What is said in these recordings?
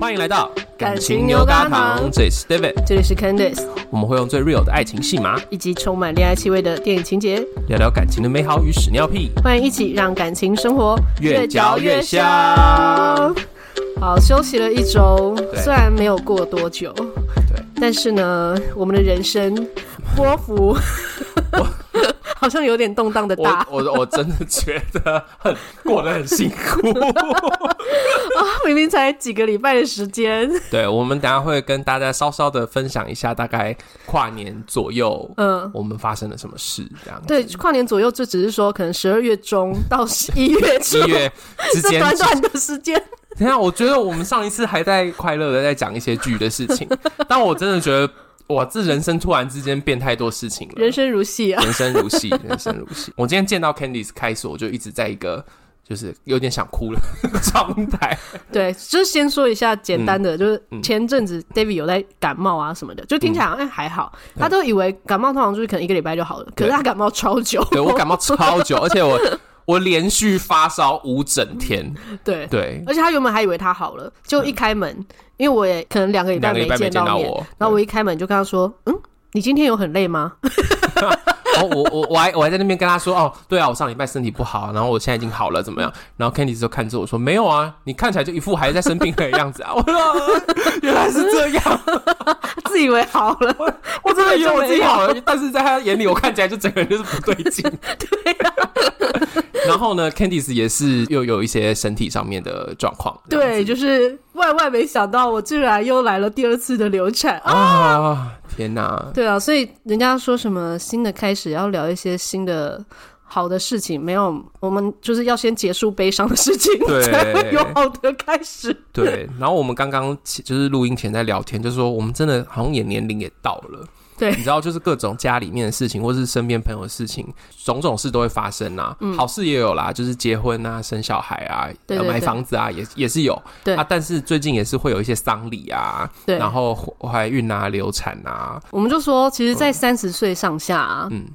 欢迎来到感情牛轧糖，这里是 David，这里是 Candice，我们会用最 real 的爱情戏码，以及充满恋爱气味的电影情节，聊聊感情的美好与屎尿屁。欢迎一起让感情生活越嚼越香。好，休息了一周，虽然没有过多久，对，但是呢，我们的人生波幅。好像有点动荡的大，我我我真的觉得很过得很辛苦啊！明明才几个礼拜的时间。对，我们等下会跟大家稍稍的分享一下，大概跨年左右，嗯，我们发生了什么事这样。对，跨年左右就只是说，可能十二月中 到一月一月之间短短的时间。等下，我觉得我们上一次还在快乐的在讲一些剧的事情，但我真的觉得。哇，这人生突然之间变太多事情了。人生如戏啊，人生如戏，人生如戏。我今天见到 Candice 开始，我就一直在一个就是有点想哭了 状态。对，就是先说一下简单的，嗯、就是前阵子 David 有在感冒啊什么的，就听起来哎还好，嗯、他都以为感冒通常就是可能一个礼拜就好了，可是他感冒超久。对，我感冒超久，而且我我连续发烧五整天。对对，而且他原本还以为他好了，就一开门。嗯因为我也可能两个礼拜没见到我，然后我一开门就跟他说：“嗯，你今天有很累吗？”然 后我我我还我还在那边跟他说：“哦，对啊，我上礼拜身体不好，然后我现在已经好了，怎么样？”然后 Candice 就看着我说：“没有啊，你看起来就一副还在生病的样子啊！”我说：“原来是这样，自以为好了，我，我真的以为我自己 好了，但是在他眼里，我看起来就整个人就是不对劲。”然后呢，Candice 也是又有一些身体上面的状况。对，就是万万没想到，我居然又来了第二次的流产啊！啊天哪！对啊，所以人家说什么新的开始要聊一些新的好的事情，没有，我们就是要先结束悲伤的事情，才会有好的开始。对，然后我们刚刚就是录音前在聊天，就是说我们真的好像也年龄也到了。对，你知道，就是各种家里面的事情，或是身边朋友的事情，种种事都会发生啊。嗯、好事也有啦，就是结婚啊、生小孩啊、买房子啊，也也是有。对啊，但是最近也是会有一些丧礼啊，对，然后怀孕啊、流产啊。我们就说，其实，在三十岁上下、啊，嗯。嗯，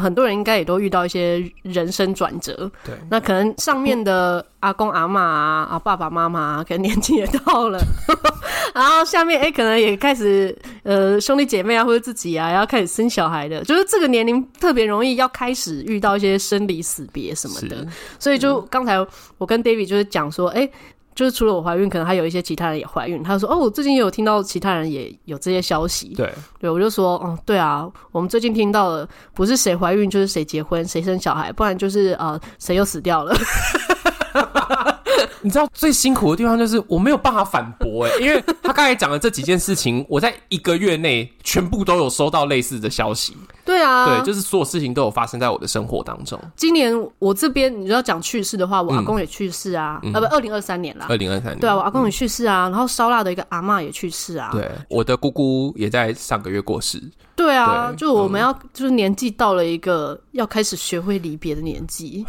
很多人应该也都遇到一些人生转折。对，那可能上面的阿公阿妈啊、啊爸爸妈妈啊，可能年纪也到了，然后下面哎、欸，可能也开始呃兄弟姐妹啊，或者自己啊，要开始生小孩的，就是这个年龄特别容易要开始遇到一些生离死别什么的。所以就刚才我跟 David 就是讲说，哎、欸。就是除了我怀孕，可能还有一些其他人也怀孕。他说：“哦，我最近也有听到其他人也有这些消息。”对，对，我就说：“哦，对啊，我们最近听到了不是谁怀孕，就是谁结婚，谁生小孩，不然就是呃，谁又死掉了。” 你知道最辛苦的地方就是我没有办法反驳哎，因为他刚才讲的这几件事情，我在一个月内全部都有收到类似的消息。对啊，对，就是所有事情都有发生在我的生活当中。今年我这边你要讲去世的话，我阿公也去世啊，啊不，二零二三年啦，二零二三年，对啊，我阿公也去世啊，然后烧腊的一个阿嬷也去世啊，对，我的姑姑也在上个月过世。对啊，就我们要就是年纪到了一个要开始学会离别的年纪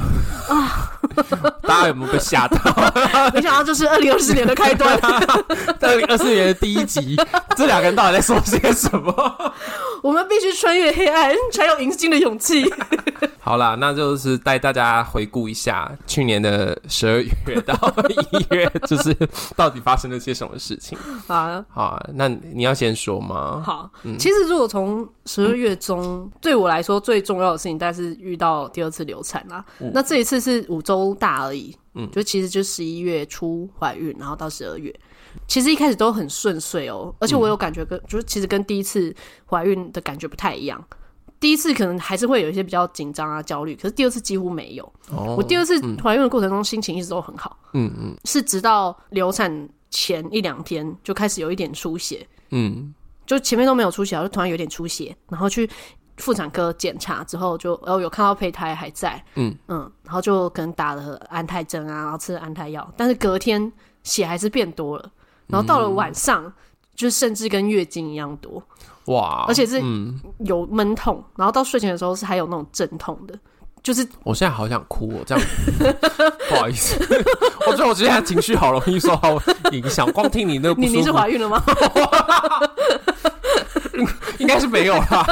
啊，大家有没有被吓到？没想到这是二零二四年的开端，二零二四年的第一集，这两个人到底在说些什么？我们必须穿越黑暗，才有迎新的勇气。好啦，那就是带大家回顾一下去年的十二月到一月，就是到底发生了些什么事情。好啊，好啊，那你要先说吗？好，嗯，其实如果从十二月中，嗯、对我来说最重要的事情，但是遇到第二次流产啦。嗯、那这一次是五周大而已，嗯，就其实就十一月初怀孕，然后到十二月。其实一开始都很顺遂哦，而且我有感觉跟、嗯、就是其实跟第一次怀孕的感觉不太一样。第一次可能还是会有一些比较紧张啊、焦虑，可是第二次几乎没有。哦、我第二次怀孕的过程中心情一直都很好。嗯嗯，是直到流产前一两天就开始有一点出血。嗯，就前面都没有出血，就突然有点出血，然后去妇产科检查之后就，就哦有看到胚胎还在。嗯嗯，然后就可能打了安胎针啊，然后吃了安胎药，但是隔天血还是变多了。然后到了晚上，嗯、就甚至跟月经一样多哇！而且是有闷痛，嗯、然后到睡前的时候是还有那种阵痛的，就是我现在好想哭哦，这样 不好意思，我觉得我现在情绪好容易受到影响，光听你那个，你你是怀孕了吗？你 应该是没有啦。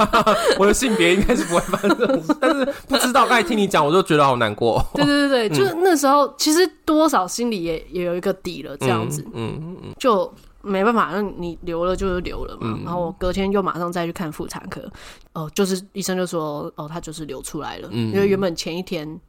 我的性别应该是不会发生这种事，但是不知道。刚才听你讲，我就觉得好难过。对对对对，嗯、就是那时候，其实多少心里也也有一个底了，这样子。嗯嗯嗯，就没办法，那你留了就是留了嘛。嗯、然后我隔天又马上再去看妇产科，哦、呃，就是医生就说，哦，他就是流出来了。嗯，因为原本前一天。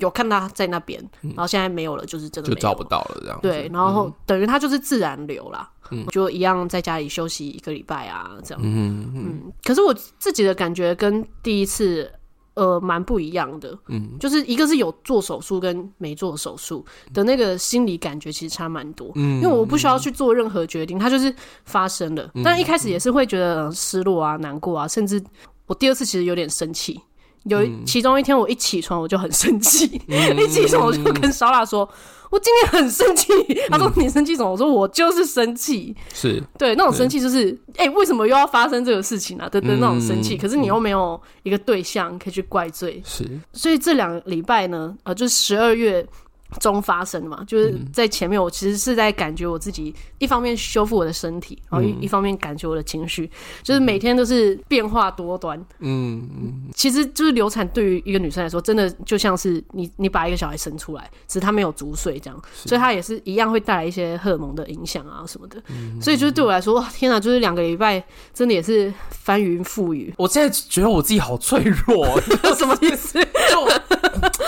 有看到他在那边，然后现在没有了，就是真的就找不到了这样。对，然后等于他就是自然流啦，就一样在家里休息一个礼拜啊，这样。嗯嗯。可是我自己的感觉跟第一次呃蛮不一样的，嗯，就是一个是有做手术跟没做手术的那个心理感觉其实差蛮多，嗯，因为我不需要去做任何决定，它就是发生了。但一开始也是会觉得失落啊、难过啊，甚至我第二次其实有点生气。有其中一天，我一起床我就很生气，嗯、一起床我就跟莎拉说：“我今天很生气。嗯”他说：“你生气什么？”我说：“我就是生气。”是对那种生气，就是哎、欸，为什么又要发生这个事情啊？对对，那种生气。嗯、可是你又没有一个对象可以去怪罪，是。所以这两个礼拜呢，呃，就是十二月。中发生的嘛，就是在前面，我其实是在感觉我自己，一方面修复我的身体，然后一一方面感觉我的情绪，就是每天都是变化多端。嗯嗯，其实就是流产对于一个女生来说，真的就像是你你把一个小孩生出来，只是她没有足岁这样，所以她也是一样会带来一些荷尔蒙的影响啊什么的。所以就是对我来说，哇，天哪，就是两个礼拜真的也是翻云覆雨。我现在觉得我自己好脆弱，什么意思？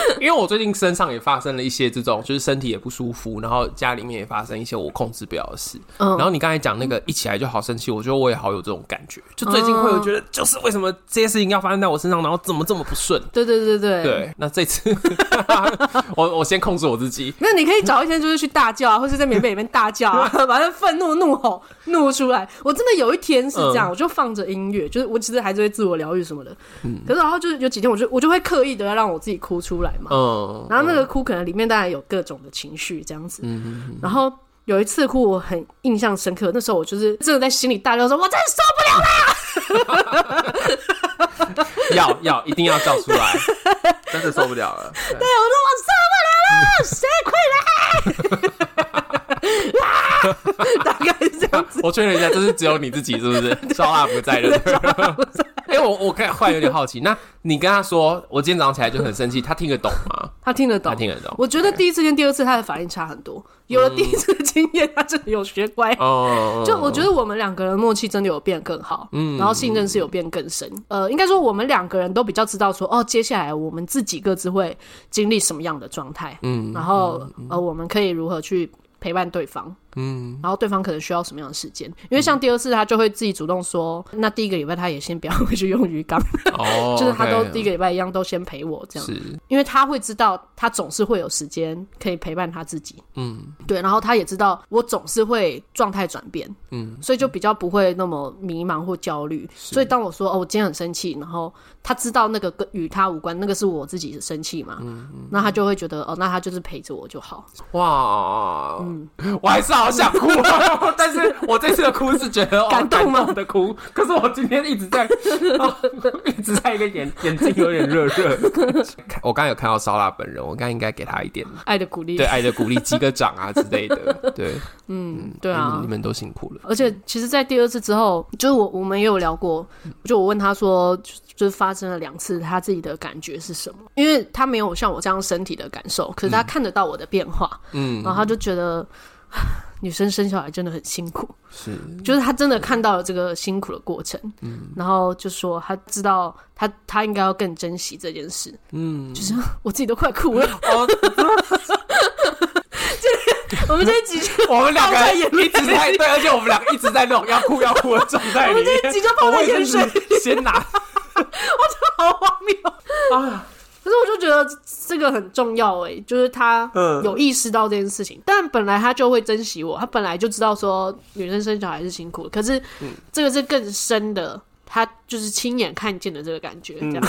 因为我最近身上也发生了一些这种，就是身体也不舒服，然后家里面也发生一些我控制不了的事。嗯，然后你刚才讲那个一起来就好生气，我觉得我也好有这种感觉。就最近会有觉得，就是为什么这些事情要发生在我身上，然后怎么这么不顺？对对对对对。那这次 我我先控制我自己。那你可以找一天就是去大叫啊，或是在棉被里面大叫啊，把那愤怒怒吼怒出来。我真的有一天是这样，我就放着音乐，就是我其实还是会自我疗愈什么的。嗯。可是然后就是有几天，我就我就会刻意的要让我自己哭出来嘛。嗯，然后那个哭可能里面当然有各种的情绪这样子，然后有一次哭我很印象深刻，那时候我就是真的在心里大叫说：“我真的受不了了！”要要一定要叫出来，真的受不了了。对，我说我受不了了，谁快来？啊，大概是这样子。我确认一下，这是只有你自己是不是？烧腊不在的。哎、欸，我我看忽然有点好奇，那你跟他说，我今天早上起来就很生气，他听得懂吗？他听得懂，他听得懂。我觉得第一次跟第二次他的反应差很多，有了第一次的经验，他真的有学乖。哦，就我觉得我们两个人默契真的有变更好，嗯，然后信任是有变更深。呃，应该说我们两个人都比较知道说，哦，接下来我们自己各自会经历什么样的状态，嗯，然后呃，我们可以如何去陪伴对方。嗯，然后对方可能需要什么样的时间？因为像第二次，他就会自己主动说，嗯、那第一个礼拜他也先不要回去用鱼缸，哦、就是他都第一个礼拜一样都先陪我这样，是。因为他会知道他总是会有时间可以陪伴他自己，嗯，对，然后他也知道我总是会状态转变，嗯，所以就比较不会那么迷茫或焦虑。所以当我说哦，我今天很生气，然后他知道那个跟与他无关，那个是我自己的生气嘛，嗯，嗯，那他就会觉得哦，那他就是陪着我就好。哇，嗯，我还是好。好想哭，但是我这次的哭是觉得感动吗？的哭，可是我今天一直在，一直在一个眼眼睛有点热热。我刚刚有看到烧腊本人，我刚刚应该给他一点爱的鼓励，对爱的鼓励，击个掌啊之类的。对，嗯，对啊，你们都辛苦了。而且其实，在第二次之后，就是我我们也有聊过，就我问他说，就是发生了两次，他自己的感觉是什么？因为他没有像我这样身体的感受，可是他看得到我的变化，嗯，然后他就觉得。女生生小孩真的很辛苦，是，就是她真的看到了这个辛苦的过程，嗯，然后就说她知道她她应该要更珍惜这件事，嗯，就是我自己都快哭了，我们这一集，我们两个一直在对，而且我们两个一直在那种要哭要哭的状态里面，我们这一集就泡在盐水，先拿，我真的好荒谬。啊！可是我就觉得这个很重要哎，就是他有意识到这件事情，嗯、但本来他就会珍惜我，他本来就知道说女生生小孩是辛苦的，可是这个是更深的，他就是亲眼看见的这个感觉，这样。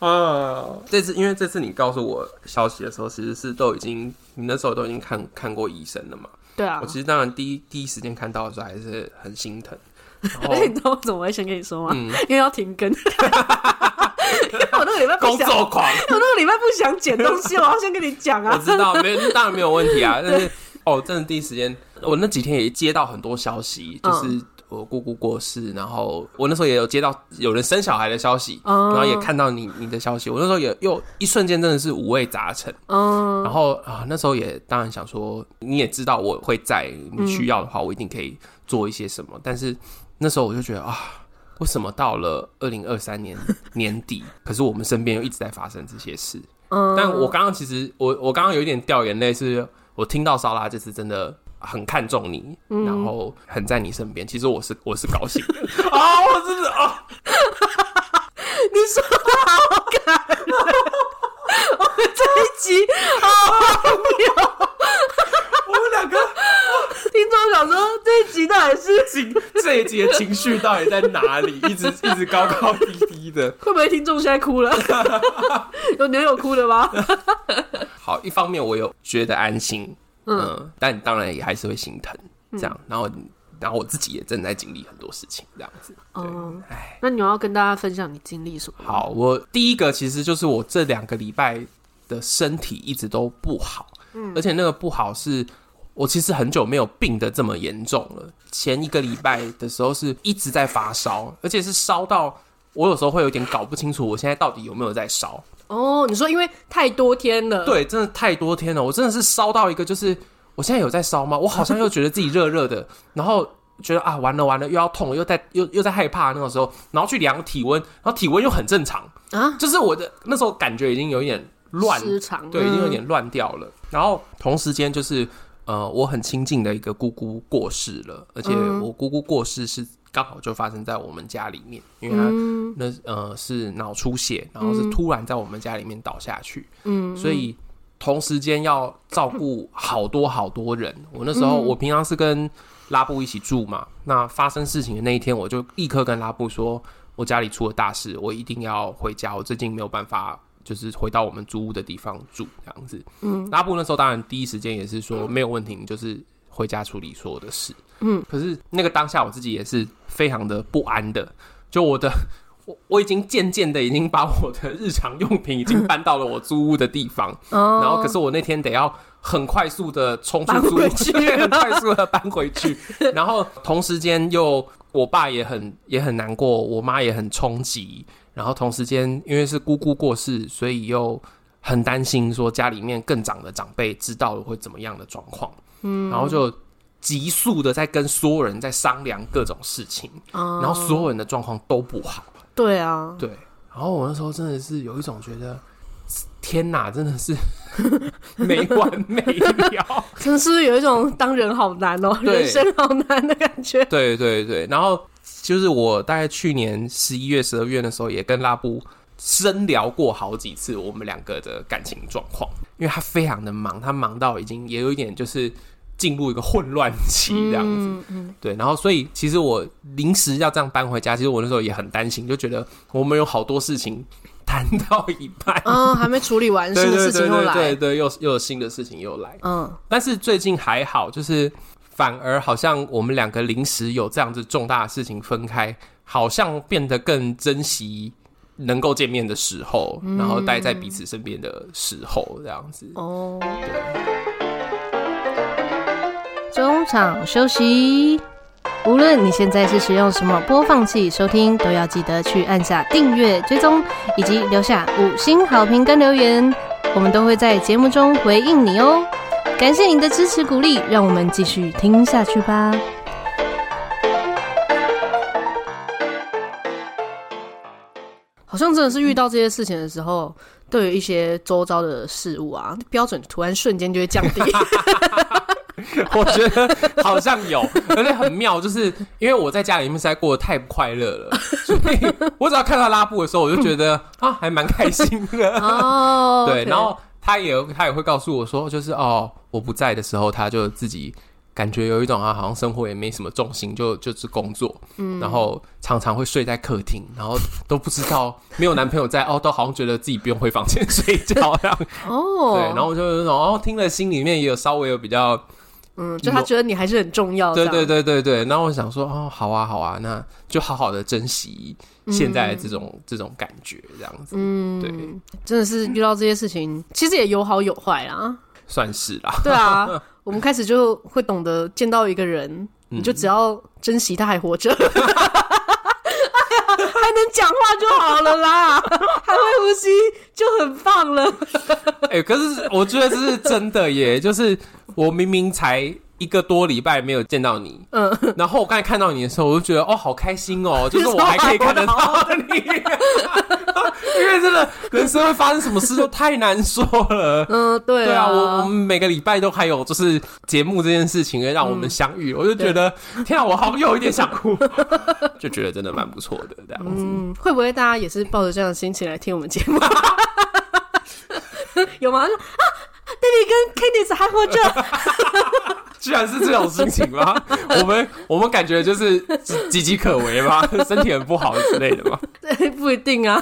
啊，这次因为这次你告诉我消息的时候，其实是都已经你那时候都已经看看过医生了嘛？对啊，我其实当然第一第一时间看到的时候还是很心疼。哎，你知道我怎么会先跟你说吗？嗯、因为要停更，因为我那个礼拜不想，工作狂，我那个礼拜不想剪东西，我要先跟你讲啊。我知道，没有，当然没有问题啊。但是哦，真的第一时间我那几天也接到很多消息，就是我姑姑过世，然后我那时候也有接到有人生小孩的消息，然后也看到你你的消息，我那时候也又一瞬间真的是五味杂陈。嗯，然后啊，那时候也当然想说，你也知道我会在，你需要的话，我一定可以做一些什么。但是那时候我就觉得啊。为什么到了二零二三年年底，可是我们身边又一直在发生这些事？嗯，但我刚刚其实我我刚刚有一点掉眼泪，是我听到莎拉这次真的很看重你，嗯、然后很在你身边。其实我是我是高兴的 啊，我真的啊，你说的好感人，我们这一集好妙。听众想说，这一集到底是情，这一集的情绪到底在哪里？一直一直高高低低的，会不会听众现在哭了？有女友哭了吗？好，一方面我有觉得安心，嗯，嗯，但当然也还是会心疼，这样。然后，然后我自己也正在经历很多事情，这样子。嗯，哎，那你要跟大家分享你经历什么？好，我第一个其实就是我这两个礼拜的身体一直都不好，嗯，而且那个不好是。我其实很久没有病得这么严重了。前一个礼拜的时候是一直在发烧，而且是烧到我有时候会有点搞不清楚我现在到底有没有在烧。哦，你说因为太多天了？对，真的太多天了。我真的是烧到一个，就是我现在有在烧吗？我好像又觉得自己热热的，然后觉得啊，完了完了，又要痛，又在又又在害怕那个时候，然后去量体温，然后体温又很正常啊，就是我的那时候感觉已经有一点乱，失常，对，已经有点乱掉了。然后同时间就是。呃，我很亲近的一个姑姑过世了，而且我姑姑过世是刚好就发生在我们家里面，因为她那呃是脑出血，然后是突然在我们家里面倒下去，嗯，所以同时间要照顾好多好多人。我那时候我平常是跟拉布一起住嘛，那发生事情的那一天，我就立刻跟拉布说，我家里出了大事，我一定要回家，我最近没有办法。就是回到我们租屋的地方住这样子。嗯，拉布那时候当然第一时间也是说没有问题，你就是回家处理所有的事。嗯，可是那个当下我自己也是非常的不安的。就我的，我我已经渐渐的已经把我的日常用品已经搬到了我租屋的地方。哦，然后可是我那天得要很快速的冲出租屋，很快 速的搬回去。然后同时间又我爸也很也很难过，我妈也很冲击。然后同时间，因为是姑姑过世，所以又很担心说家里面更长的长辈知道了会怎么样的状况。嗯，然后就急速的在跟所有人在商量各种事情，嗯、然后所有人的状况都不好。对啊，对。然后我那时候真的是有一种觉得，天哪，真的是 没完没了，真的是有一种当人好难哦，对人生好难的感觉。对对对，然后。就是我大概去年十一月、十二月的时候，也跟拉布深聊过好几次我们两个的感情状况，因为他非常的忙，他忙到已经也有一点就是进入一个混乱期这样子。嗯嗯、对，然后所以其实我临时要这样搬回家，其实我那时候也很担心，就觉得我们有好多事情谈到一半，嗯，还没处理完，新的事情又来，对对，对，对，又又有新的事情又来，嗯，但是最近还好，就是。反而好像我们两个临时有这样子重大的事情分开，好像变得更珍惜能够见面的时候，嗯、然后待在彼此身边的时候，这样子。哦，对。中场休息。无论你现在是使用什么播放器收听，都要记得去按下订阅、追踪，以及留下五星好评跟留言，我们都会在节目中回应你哦。感谢您的支持鼓励，让我们继续听下去吧。好像真的是遇到这些事情的时候，都有一些周遭的事物啊，标准突然瞬间就会降低。我觉得好像有，而且很妙，就是因为我在家里面实在过得太不快乐了，所以我只要看到拉布的时候，我就觉得啊，还蛮开心的。哦，对，然后。他也他也会告诉我说，就是哦，我不在的时候，他就自己感觉有一种啊，好像生活也没什么重心，就就是工作，嗯，然后常常会睡在客厅，然后都不知道没有男朋友在哦，都好像觉得自己不用回房间 睡觉这样。哦，对，然后我就那种哦，听了心里面也有稍微有比较。嗯，就他觉得你还是很重要的。对对对对对，然后我想说，哦，好啊好啊，那就好好的珍惜现在这种、嗯、这种感觉，这样子。嗯，对，真的是遇到这些事情，其实也有好有坏啊。算是啦。对啊，我们开始就会懂得见到一个人，你就只要珍惜他还活着。还能讲话就好了啦，还会呼吸就很棒了。哎、欸，可是我觉得这是真的耶，就是我明明才一个多礼拜没有见到你，嗯，然后我刚才看到你的时候，我就觉得哦，好开心哦，就是我还可以看得到你。因为真的人生会发生什么事都太难说了。嗯，对啊，对啊，我我们每个礼拜都还有就是节目这件事情让我们相遇，嗯、我就觉得天啊，我好有一点想哭，就觉得真的蛮不错的这样子。嗯，会不会大家也是抱着这样的心情来听我们节目？有吗？啊，David 跟 Candice 还活着。居然是这种心情吗？我们我们感觉就是岌岌可危吗？身体很不好之类的吗？对，不一定啊。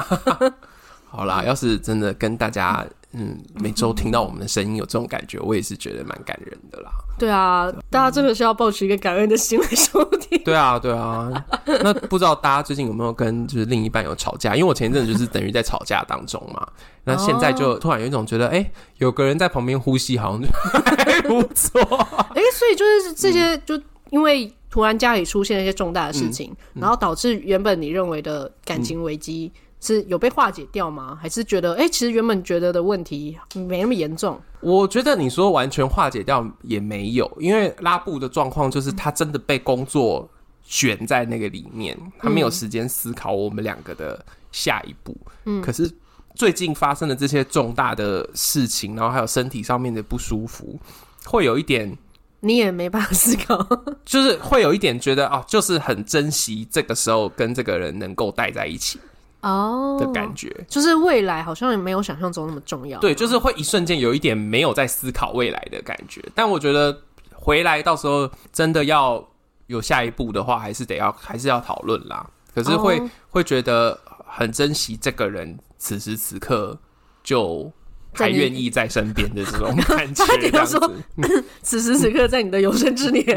好啦，要是真的跟大家嗯每周听到我们的声音有这种感觉，我也是觉得蛮感人的啦。对啊，大家真的是要抱持一个感恩的心来收听。对啊，对啊。那不知道大家最近有没有跟就是另一半有吵架？因为我前一阵就是等于在吵架当中嘛。那现在就突然有一种觉得，哎、欸，有个人在旁边呼吸，好像就还不错。哎、欸，所以就是这些，就因为突然家里出现了一些重大的事情，嗯嗯、然后导致原本你认为的感情危机是有被化解掉吗？还是觉得，哎、欸，其实原本觉得的问题没那么严重？我觉得你说完全化解掉也没有，因为拉布的状况就是他真的被工作卷在那个里面，他没有时间思考我们两个的下一步。嗯，可是。最近发生的这些重大的事情，然后还有身体上面的不舒服，会有一点，你也没办法思考，就是会有一点觉得哦，就是很珍惜这个时候跟这个人能够待在一起哦。的感觉，就是未来好像也没有想象中那么重要，对，就是会一瞬间有一点没有在思考未来的感觉，但我觉得回来到时候真的要有下一步的话，还是得要还是要讨论啦，可是会、哦、会觉得很珍惜这个人。此时此刻就还愿意在身边的这种感觉，这样子。此时此刻在你的有生之年，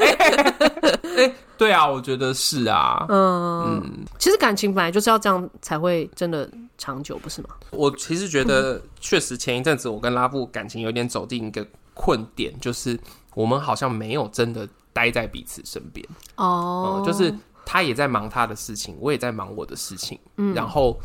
哎，对啊，我觉得是啊。嗯嗯，其实感情本来就是要这样才会真的长久，不是吗？我其实觉得，确实前一阵子我跟拉布感情有点走进一个困点，就是我们好像没有真的待在彼此身边。哦，就是。他也在忙他的事情，我也在忙我的事情，嗯，然后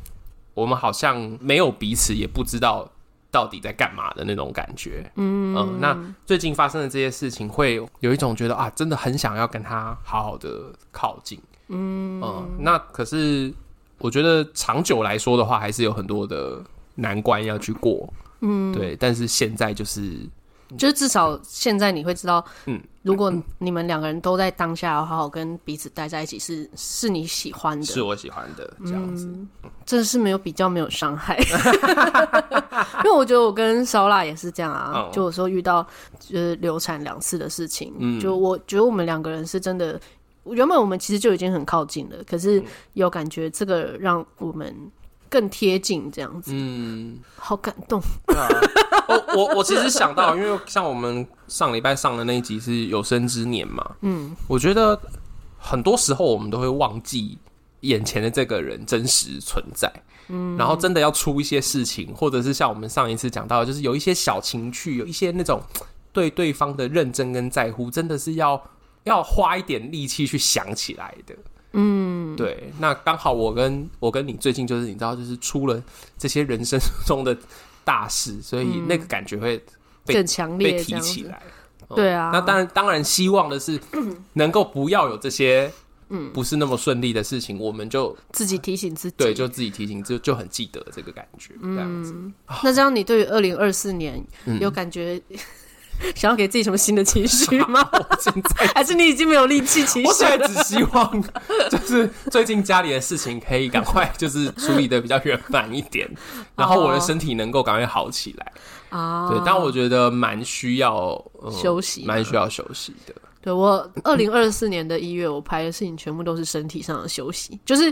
我们好像没有彼此，也不知道到底在干嘛的那种感觉，嗯，嗯，那最近发生的这些事情，会有一种觉得啊，真的很想要跟他好好的靠近，嗯，嗯，那可是我觉得长久来说的话，还是有很多的难关要去过，嗯，对，但是现在就是。就是至少现在你会知道，嗯，如果你们两个人都在当下要好好跟彼此待在一起，是是你喜欢的，是我喜欢的这样子，真的是没有比较没有伤害，因为我觉得我跟烧腊也是这样啊，就有时候遇到就是流产两次的事情，嗯，就我觉得我们两个人是真的，原本我们其实就已经很靠近了，可是有感觉这个让我们。更贴近这样子，嗯，好感动。对啊，我我我其实想到，因为像我们上礼拜上的那一集是有生之年嘛，嗯，我觉得很多时候我们都会忘记眼前的这个人真实存在，嗯，然后真的要出一些事情，或者是像我们上一次讲到的，就是有一些小情趣，有一些那种对对方的认真跟在乎，真的是要要花一点力气去想起来的。嗯，对，那刚好我跟我跟你最近就是你知道，就是出了这些人生 中的大事，所以那个感觉会更强烈，被提起来。对啊，那当然当然希望的是 能够不要有这些嗯不是那么顺利的事情，我们就自己提醒自己，对，就自己提醒，就就很记得这个感觉这样子。那这样你对于二零二四年有感觉？想要给自己什么新的情绪吗？我现在 还是你已经没有力气？我现在只希望就是最近家里的事情可以赶快就是处理的比较圆满一点，然后我的身体能够赶快好起来啊。对，但我觉得蛮需要休息，蛮需要休息的。对，我二零二四年的一月，我拍的事情全部都是身体上的休息，就是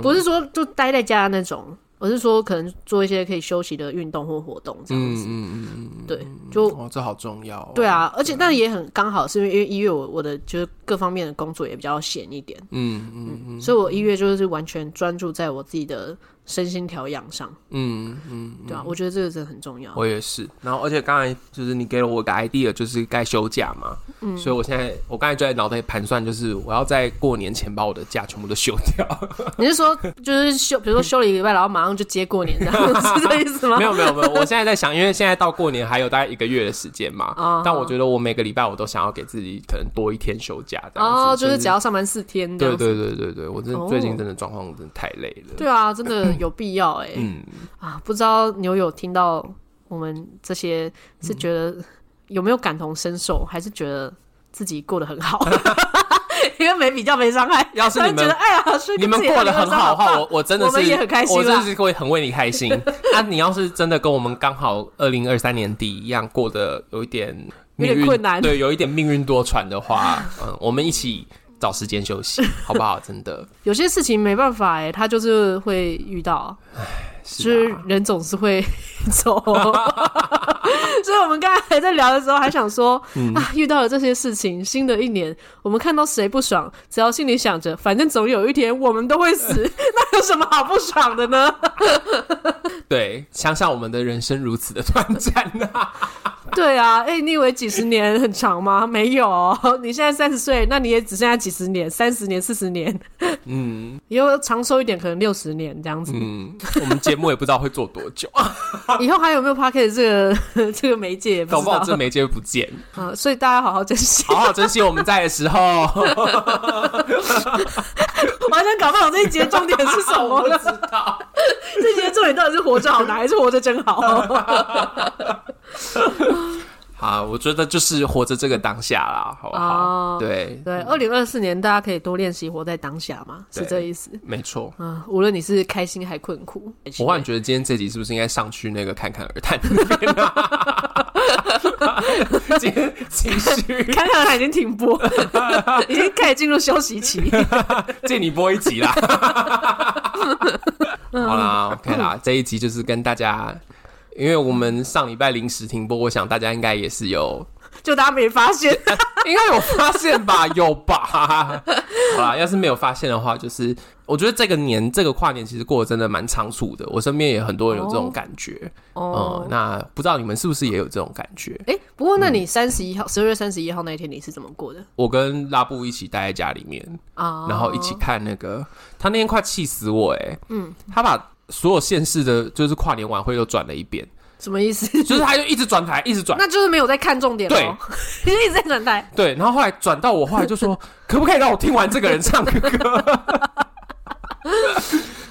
不是说就待在家那种。我是说，可能做一些可以休息的运动或活动这样子。嗯嗯嗯对，就哦，这好重要哦。对啊，而且但也很刚好，是因为因为一月我我的就是各方面的工作也比较闲一点。嗯嗯嗯，所以我一月就是完全专注在我自己的身心调养上，嗯嗯，对啊，我觉得这个真的很重要。我也是，然后而且刚才就是你给了我个 idea，就是该休假嘛，嗯，所以我现在我刚才就在脑袋盘算，就是我要在过年前把我的假全部都休掉。你是说就是休，比如说休了一个礼拜，然后马上就接过年，这样 是这意思吗？没有没有没有，我现在在想，因为现在到过年还有大概一个月的时间嘛，啊，但我觉得我每个礼拜我都想要给自己可能多一天休假，哦，就是只要上班四天，对对对对对，我真的最近真的状况真的太累了。对啊，真的。有必要哎、欸，嗯啊，不知道牛友听到我们这些是觉得有没有感同身受，还是觉得自己过得很好？因为没比较没伤害。要是你们觉得哎呀，你们过得很好的话，我我真的是我也很开心，我真的是会很为你开心。啊，你要是真的跟我们刚好二零二三年底一样过得有一点有点困难，对，有一点命运多舛的话，嗯，我们一起。找时间休息，好不好？真的有些事情没办法哎，他就是会遇到，唉，就是人总是会 走。所以我们刚才还在聊的时候，还想说、嗯、啊，遇到了这些事情，新的一年，我们看到谁不爽，只要心里想着，反正总有一天我们都会死，那有什么好不爽的呢？对，想想我们的人生如此的短暂啊。对啊，哎、欸，你以为几十年很长吗？没有，你现在三十岁，那你也只剩下几十年，三十年、四十年，嗯，以后长寿一点，可能六十年这样子。嗯，我们节目也不知道会做多久，以后还有没有 Podcast 这个这个媒介也不知道，搞不好这媒介不见。啊，所以大家好好珍惜，好好珍惜我们在的时候。完全搞不懂这一节重点是什么不知道。这一节重点到底是活着好难，还是活着真好？好，我觉得就是活着这个当下啦，好不好？哦、对对，二零二四年大家可以多练习活在当下嘛，是这意思？没错。嗯，无论你是开心还困苦，我忽然觉得今天这集是不是应该上去那个侃侃而谈那边啊？今天情绪侃侃而谈已经停播，已经开始进入休息期，借你播一集啦。好啦，OK 啦，这一集就是跟大家。因为我们上礼拜临时停播，我想大家应该也是有，就大家没发现，应该有发现吧？有吧？好啦，要是没有发现的话，就是我觉得这个年这个跨年其实过得真的蛮仓促的。我身边也很多人有这种感觉。哦、嗯，那不知道你们是不是也有这种感觉？哎、欸，不过那你三十一号，十二、嗯、月三十一号那一天你是怎么过的？我跟拉布一起待在家里面啊，然后一起看那个，他那天快气死我哎、欸，嗯，他把。所有县市的，就是跨年晚会又转了一遍，什么意思？就是他就一直转台，一直转，那就是没有在看重点。对，一直在转台。对，然后后来转到我，后来就说，可不可以让我听完这个人唱歌？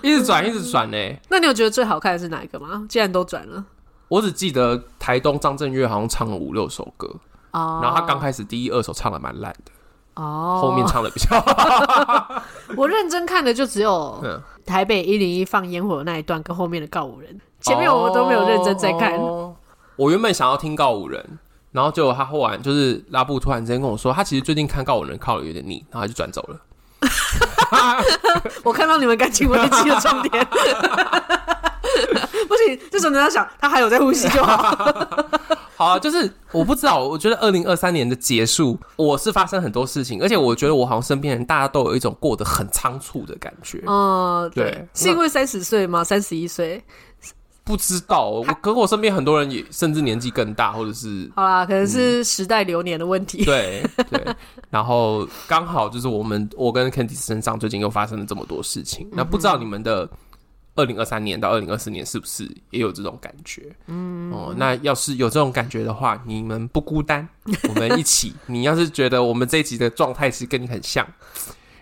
一直转，一直转呢。那你有觉得最好看的是哪一个吗？既然都转了，我只记得台东张震岳好像唱了五六首歌哦，然后他刚开始第一二首唱的蛮烂的哦，后面唱的比较。我认真看的就只有台北一零一放烟火的那一段跟后面的告五人，前面我都没有认真在看。哦、我原本想要听告五人，然后结果他后来就是拉布突然之间跟我说，他其实最近看告五人靠的有点腻，然后他就转走了。我看到你们感情危机的重点，不行，这时候你要想他还有在呼吸就好。好啊，就是我不知道，我觉得二零二三年的结束，我是发生很多事情，而且我觉得我好像身边人大家都有一种过得很仓促的感觉。哦，对，对是因为三十岁吗？三十一岁？不知道，我可我身边很多人也甚至年纪更大，或者是好啦，可能是时代流年的问题。嗯、对对，然后刚好就是我们我跟 Candice 身上最近又发生了这么多事情，嗯、那不知道你们的。二零二三年到二零二四年，是不是也有这种感觉？嗯，哦，那要是有这种感觉的话，你们不孤单，我们一起。你要是觉得我们这一集的状态是跟你很像，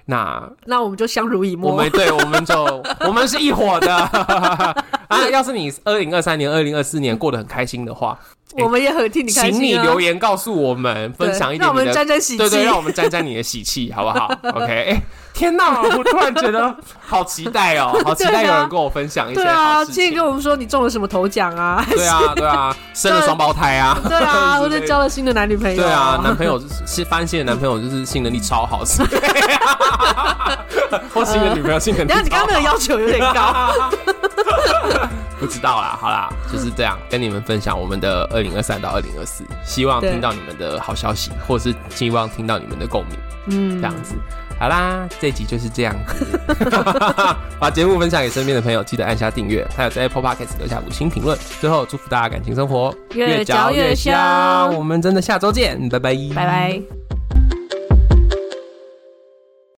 那那我们就相濡以沫。我们对，我们就我们是一伙的。啊，要是你二零二三年、二零二四年过得很开心的话，我们也很替你开心。请你留言告诉我们，分享一点，让我们沾沾喜气。对对，让我们沾沾你的喜气，好不好？OK。天哪！我突然觉得好期待哦，好期待有人跟我分享一些好事情。对啊，今天跟我们说你中了什么头奖啊？对啊，对啊，生了双胞胎啊？对啊，或者交了新的男女朋友？对啊，男朋友是发现的男朋友就是性能力超好，是？或新的女朋友性能力？然后你刚刚那个要求有点高。不知道啦，好啦，就是这样跟你们分享我们的二零二三到二零二四，希望听到你们的好消息，或是希望听到你们的共鸣，嗯，这样子。好啦，这集就是这样子，把节目分享给身边的朋友，记得按下订阅，还有在 Apple Podcast 留下五星评论。最后祝福大家感情生活越嚼越香，我们真的下周见，拜拜，拜拜。